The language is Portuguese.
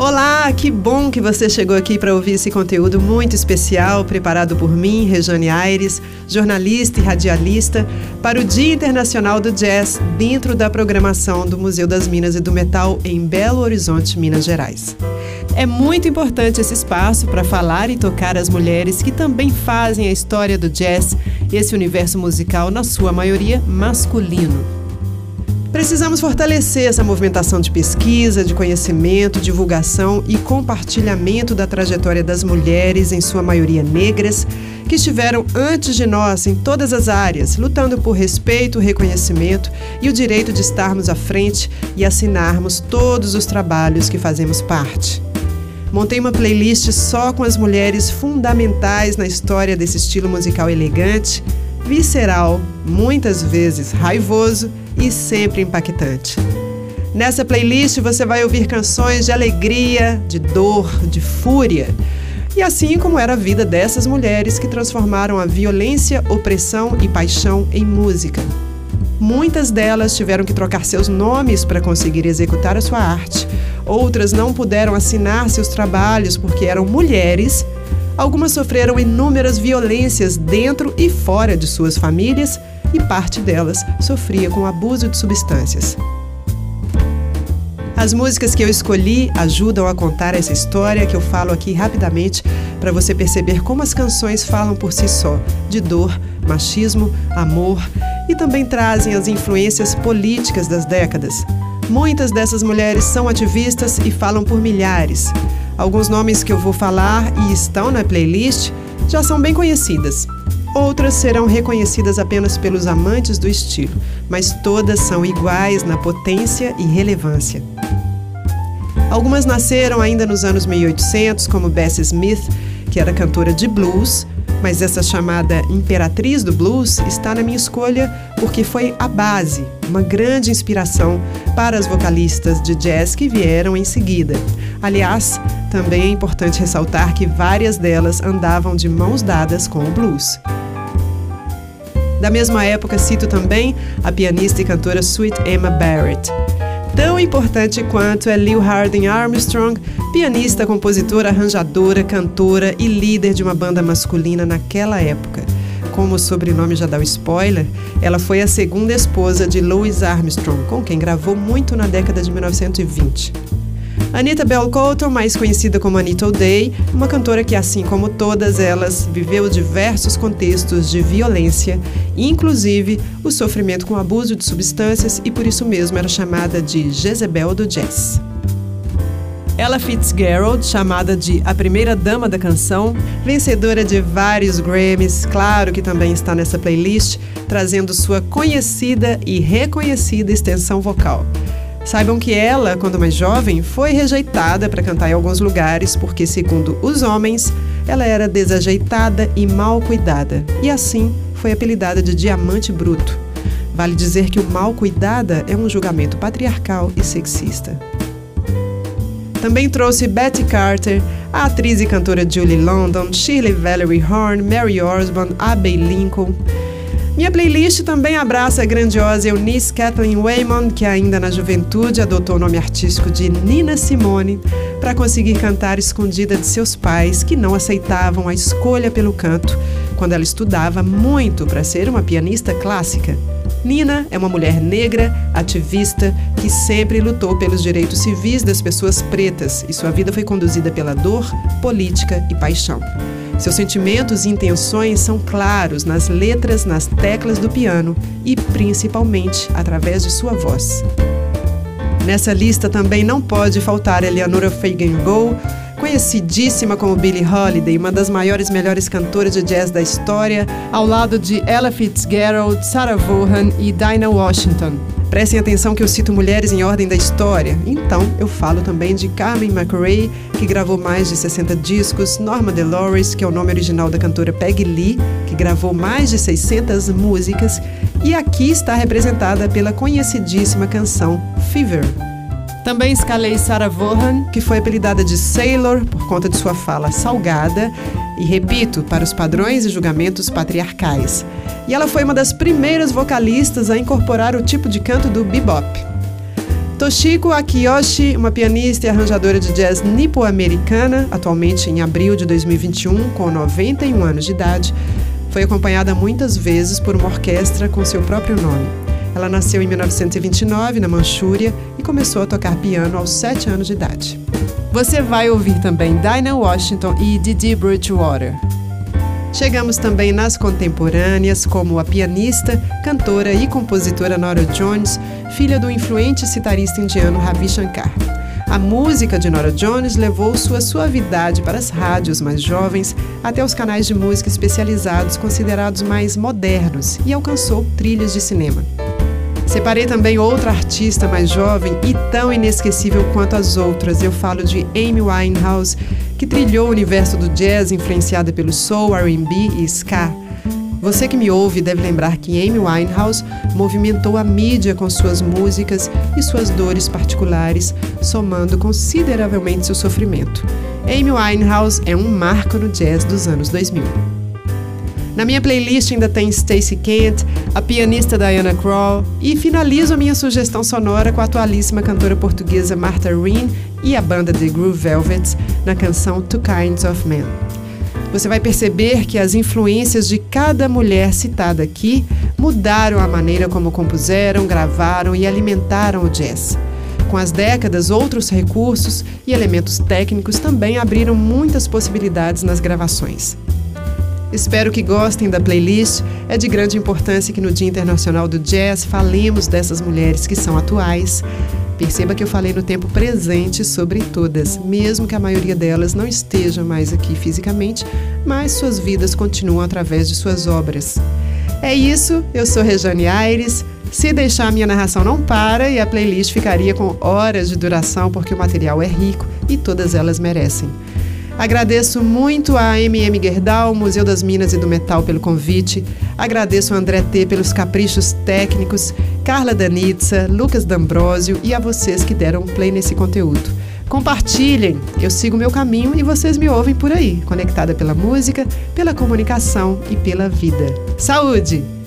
Olá, que bom que você chegou aqui para ouvir esse conteúdo muito especial preparado por mim, Rejane Aires, jornalista e radialista, para o Dia Internacional do Jazz dentro da programação do Museu das Minas e do Metal em Belo Horizonte, Minas Gerais. É muito importante esse espaço para falar e tocar as mulheres que também fazem a história do jazz, esse universo musical, na sua maioria, masculino. Precisamos fortalecer essa movimentação de pesquisa, de conhecimento, divulgação e compartilhamento da trajetória das mulheres, em sua maioria negras, que estiveram antes de nós em todas as áreas, lutando por respeito, reconhecimento e o direito de estarmos à frente e assinarmos todos os trabalhos que fazemos parte. Montei uma playlist só com as mulheres fundamentais na história desse estilo musical elegante, visceral, muitas vezes raivoso e sempre impactante. Nessa playlist você vai ouvir canções de alegria, de dor, de fúria. E assim como era a vida dessas mulheres que transformaram a violência, opressão e paixão em música. Muitas delas tiveram que trocar seus nomes para conseguir executar a sua arte. Outras não puderam assinar seus trabalhos porque eram mulheres. Algumas sofreram inúmeras violências dentro e fora de suas famílias e parte delas sofria com abuso de substâncias. As músicas que eu escolhi ajudam a contar essa história que eu falo aqui rapidamente para você perceber como as canções falam por si só, de dor, machismo, amor e também trazem as influências políticas das décadas. Muitas dessas mulheres são ativistas e falam por milhares. Alguns nomes que eu vou falar e estão na playlist já são bem conhecidas. Outras serão reconhecidas apenas pelos amantes do estilo, mas todas são iguais na potência e relevância. Algumas nasceram ainda nos anos 1800, como Bessie Smith, que era cantora de blues, mas essa chamada imperatriz do blues está na minha escolha porque foi a base, uma grande inspiração para as vocalistas de jazz que vieram em seguida. Aliás, também é importante ressaltar que várias delas andavam de mãos dadas com o blues. Da mesma época, cito também a pianista e cantora Sweet Emma Barrett. Tão importante quanto é Lil Harding Armstrong, pianista, compositora, arranjadora, cantora e líder de uma banda masculina naquela época. Como o sobrenome já dá o spoiler, ela foi a segunda esposa de Louis Armstrong, com quem gravou muito na década de 1920. Anita Bell Colton, mais conhecida como Anita O'Day, uma cantora que, assim como todas elas, viveu diversos contextos de violência, inclusive o sofrimento com abuso de substâncias e por isso mesmo era chamada de Jezebel do Jazz. Ella Fitzgerald, chamada de a primeira dama da canção, vencedora de vários Grammys, claro que também está nessa playlist, trazendo sua conhecida e reconhecida extensão vocal. Saibam que ela, quando mais jovem, foi rejeitada para cantar em alguns lugares porque, segundo os homens, ela era desajeitada e mal cuidada, e assim foi apelidada de Diamante Bruto. Vale dizer que o mal cuidada é um julgamento patriarcal e sexista. Também trouxe Betty Carter, a atriz e cantora Julie London, Shirley Valerie Horn, Mary Osborne, Abbey Lincoln, minha playlist também abraça a grandiosa Eunice Kathleen Waymond, que ainda na juventude adotou o nome artístico de Nina Simone para conseguir cantar escondida de seus pais, que não aceitavam a escolha pelo canto, quando ela estudava muito para ser uma pianista clássica. Nina é uma mulher negra, ativista, que sempre lutou pelos direitos civis das pessoas pretas e sua vida foi conduzida pela dor, política e paixão. Seus sentimentos e intenções são claros nas letras, nas teclas do piano e principalmente através de sua voz. Nessa lista também não pode faltar Eleanora Fagan-Gow, conhecidíssima como Billie Holiday, uma das maiores e melhores cantoras de jazz da história, ao lado de Ella Fitzgerald, Sarah Vaughan e Dinah Washington. Prestem atenção que eu cito mulheres em ordem da história. Então, eu falo também de Carmen McRae, que gravou mais de 60 discos, Norma DeLores, que é o nome original da cantora Peggy Lee, que gravou mais de 600 músicas, e aqui está representada pela conhecidíssima canção Fever. Também escalei Sarah Vaughan, que foi apelidada de Sailor por conta de sua fala salgada e, repito, para os padrões e julgamentos patriarcais. E ela foi uma das primeiras vocalistas a incorporar o tipo de canto do bebop. Toshiko Akiyoshi, uma pianista e arranjadora de jazz nipo-americana, atualmente em abril de 2021, com 91 anos de idade, foi acompanhada muitas vezes por uma orquestra com seu próprio nome. Ela nasceu em 1929 na Manchúria e começou a tocar piano aos 7 anos de idade. Você vai ouvir também Dinah Washington e Didi Bridgewater. Chegamos também nas contemporâneas, como a pianista, cantora e compositora Nora Jones, filha do influente citarista indiano Ravi Shankar. A música de Nora Jones levou sua suavidade para as rádios mais jovens até os canais de música especializados considerados mais modernos e alcançou trilhas de cinema. Separei também outra artista mais jovem e tão inesquecível quanto as outras. Eu falo de Amy Winehouse, que trilhou o universo do jazz influenciada pelo soul, R&B e ska. Você que me ouve deve lembrar que Amy Winehouse movimentou a mídia com suas músicas e suas dores particulares, somando consideravelmente seu sofrimento. Amy Winehouse é um marco no jazz dos anos 2000. Na minha playlist ainda tem Stacey Kent, a pianista Diana Krall e finalizo a minha sugestão sonora com a atualíssima cantora portuguesa Martha Reen e a banda The Groove Velvets na canção Two Kinds of Men. Você vai perceber que as influências de cada mulher citada aqui mudaram a maneira como compuseram, gravaram e alimentaram o jazz. Com as décadas, outros recursos e elementos técnicos também abriram muitas possibilidades nas gravações. Espero que gostem da playlist. É de grande importância que no Dia Internacional do Jazz falemos dessas mulheres que são atuais. Perceba que eu falei no tempo presente sobre todas, mesmo que a maioria delas não esteja mais aqui fisicamente, mas suas vidas continuam através de suas obras. É isso, eu sou Rejane Aires. Se deixar, a minha narração não para e a playlist ficaria com horas de duração porque o material é rico e todas elas merecem. Agradeço muito a MM Gerdau, Museu das Minas e do Metal pelo convite. Agradeço ao André T pelos caprichos técnicos, Carla Danitza, Lucas D'Ambrosio e a vocês que deram play nesse conteúdo. Compartilhem, eu sigo meu caminho e vocês me ouvem por aí, conectada pela música, pela comunicação e pela vida. Saúde!